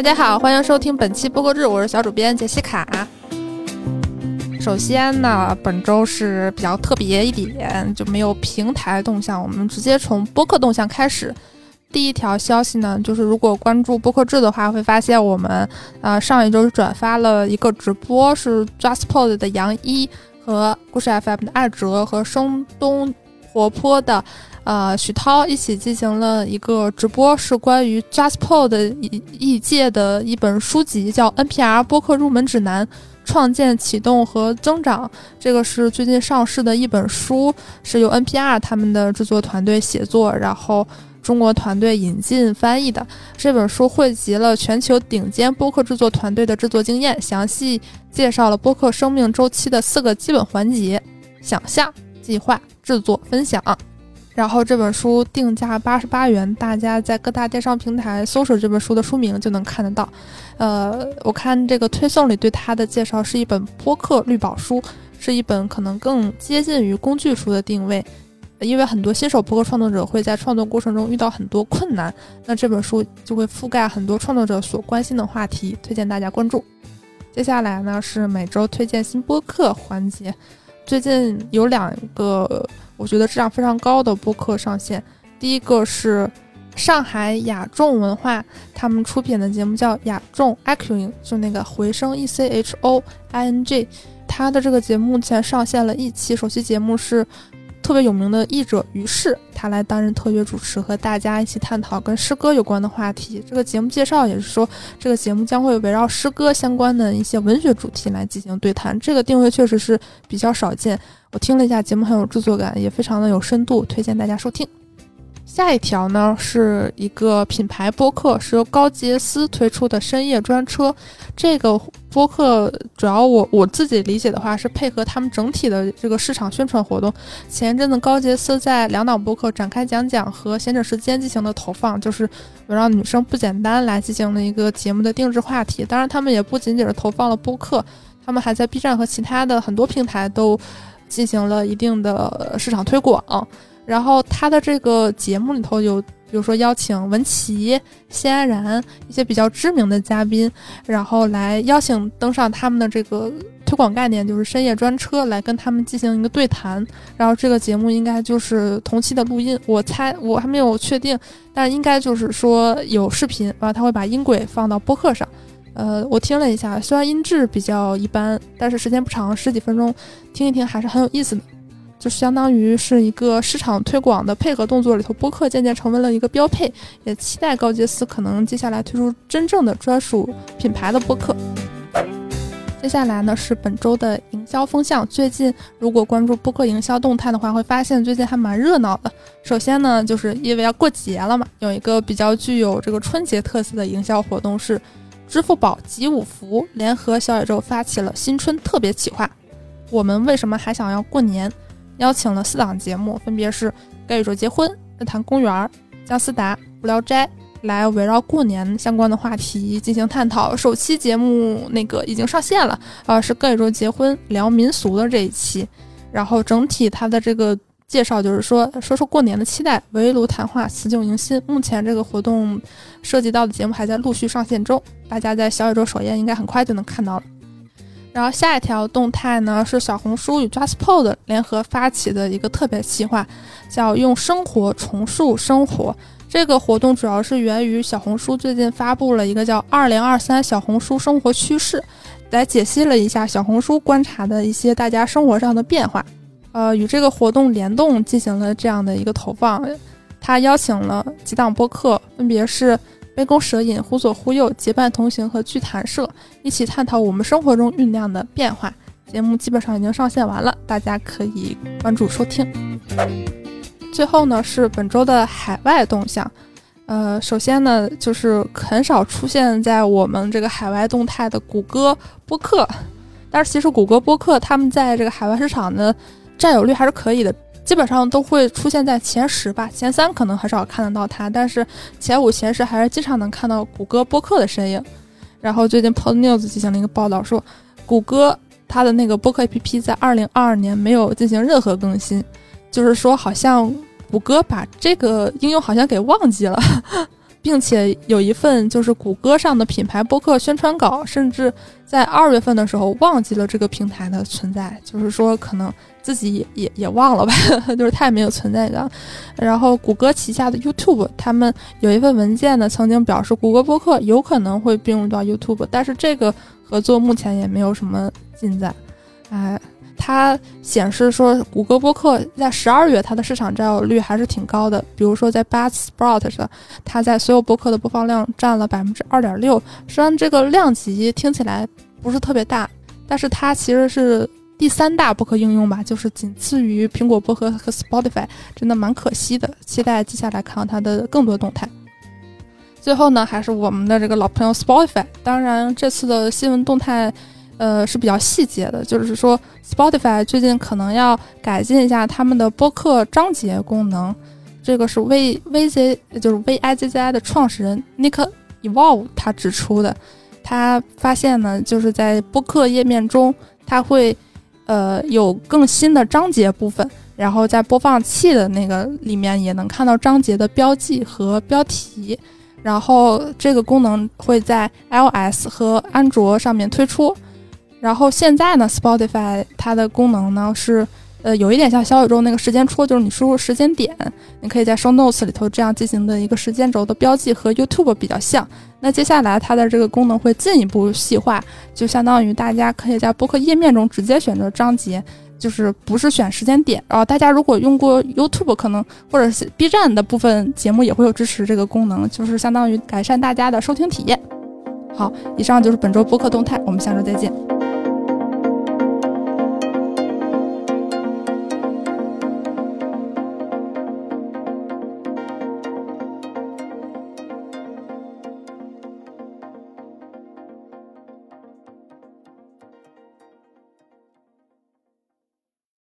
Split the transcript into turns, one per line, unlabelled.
大家好，欢迎收听本期播客志，我是小主编杰西卡。首先呢，本周是比较特别一点，就没有平台动向，我们直接从播客动向开始。第一条消息呢，就是如果关注播客志的话，会发现我们呃上一周转发了一个直播，是 JustPod 的杨一和故事 FM 的二哲和生东活泼的呃许涛一起进行了一个直播，是关于 JustPod 一一届的一本书籍，叫 NPR 播客入门指南：创建、启动和增长。这个是最近上市的一本书，是由 NPR 他们的制作团队写作，然后。中国团队引进翻译的这本书汇集了全球顶尖播客制作团队的制作经验，详细介绍了播客生命周期的四个基本环节：想象、计划、制作、分享。然后这本书定价八十八元，大家在各大电商平台搜索这本书的书名就能看得到。呃，我看这个推送里对它的介绍是一本播客绿宝书，是一本可能更接近于工具书的定位。因为很多新手播客创作者会在创作过程中遇到很多困难，那这本书就会覆盖很多创作者所关心的话题，推荐大家关注。接下来呢是每周推荐新播客环节，最近有两个我觉得质量非常高的播客上线，第一个是上海雅众文化他们出品的节目叫雅众 Echoing，就那个回声 E C H O I N G，他的这个节目目前上线了一期，首期节目是。特别有名的译者于适，他来担任特约主持，和大家一起探讨跟诗歌有关的话题。这个节目介绍也是说，这个节目将会围绕诗歌相关的一些文学主题来进行对谈。这个定位确实是比较少见。我听了一下节目，很有制作感，也非常的有深度，推荐大家收听。下一条呢是一个品牌播客，是由高杰斯推出的深夜专车。这个播客主要我我自己理解的话，是配合他们整体的这个市场宣传活动。前一阵子高杰斯在两档播客展开讲讲和闲着时间进行的投放，就是围绕女生不简单来进行了一个节目的定制话题。当然，他们也不仅仅是投放了播客，他们还在 B 站和其他的很多平台都进行了一定的市场推广。然后他的这个节目里头有，比如说邀请文琪、谢安然一些比较知名的嘉宾，然后来邀请登上他们的这个推广概念，就是深夜专车，来跟他们进行一个对谈。然后这个节目应该就是同期的录音，我猜我还没有确定，但应该就是说有视频，然后他会把音轨放到播客上。呃，我听了一下，虽然音质比较一般，但是时间不长，十几分钟，听一听还是很有意思的。就相当于是一个市场推广的配合动作里头，播客渐渐成为了一个标配。也期待高杰斯可能接下来推出真正的专属品牌的播客。接下来呢是本周的营销风向。最近如果关注播客营销动态的话，会发现最近还蛮热闹的。首先呢，就是因为要过节了嘛，有一个比较具有这个春节特色的营销活动是，支付宝集五福联合小宇宙发起了新春特别企划。我们为什么还想要过年？邀请了四档节目，分别是《该宇宙结婚》、《日坛公园》、《姜思达》、《无聊斋》，来围绕过年相关的话题进行探讨。首期节目那个已经上线了，啊，是《该宇宙结婚》聊民俗的这一期。然后整体它的这个介绍就是说，说说过年的期待，围炉谈话，辞旧迎新。目前这个活动涉及到的节目还在陆续上线中，大家在小宇宙首页应该很快就能看到了。然后下一条动态呢是小红书与 JustPod 联合发起的一个特别企划，叫“用生活重塑生活”。这个活动主要是源于小红书最近发布了一个叫“二零二三小红书生活趋势”，来解析了一下小红书观察的一些大家生活上的变化。呃，与这个活动联动进行了这样的一个投放，他邀请了几档播客，分别是。杯弓蛇影、忽左忽右、结伴同行和剧谈社一起探讨我们生活中酝酿的变化。节目基本上已经上线完了，大家可以关注收听。最后呢是本周的海外动向。呃，首先呢就是很少出现在我们这个海外动态的谷歌播客，但是其实谷歌播客他们在这个海外市场的占有率还是可以的。基本上都会出现在前十吧，前三可能很少看得到它，但是前五、前十还是经常能看到谷歌播客的身影。然后最近 Pod News 进行了一个报道，说谷歌它的那个播客 APP 在二零二二年没有进行任何更新，就是说好像谷歌把这个应用好像给忘记了。并且有一份就是谷歌上的品牌播客宣传稿，甚至在二月份的时候忘记了这个平台的存在，就是说可能自己也也也忘了吧，就是太没有存在感。然后谷歌旗下的 YouTube，他们有一份文件呢，曾经表示谷歌播客有可能会并入到 YouTube，但是这个合作目前也没有什么进展。哎。它显示说，谷歌播客在十二月它的市场占有率还是挺高的。比如说在 b u z s p r o u t 上，它在所有播客的播放量占了百分之二点六。虽然这个量级听起来不是特别大，但是它其实是第三大播客应用吧，就是仅次于苹果播客和 Spotify，真的蛮可惜的。期待接下来看到它的更多动态。最后呢，还是我们的这个老朋友 Spotify。当然，这次的新闻动态。呃，是比较细节的，就是说，Spotify 最近可能要改进一下他们的播客章节功能。这个是 V V Z，就是 V I Z Z I 的创始人 Nick Evolve 他指出的。他发现呢，就是在播客页面中，它会呃有更新的章节部分，然后在播放器的那个里面也能看到章节的标记和标题。然后这个功能会在 iOS 和安卓上面推出。然后现在呢，Spotify 它的功能呢是，呃，有一点像小宇宙那个时间戳，就是你输入时间点，你可以在 Show Notes 里头这样进行的一个时间轴的标记，和 YouTube 比较像。那接下来它的这个功能会进一步细化，就相当于大家可以在播客页面中直接选择章节，就是不是选时间点。然后大家如果用过 YouTube，可能或者是 B 站的部分节目也会有支持这个功能，就是相当于改善大家的收听体验。好，以上就是本周播客动态，我们下周再见。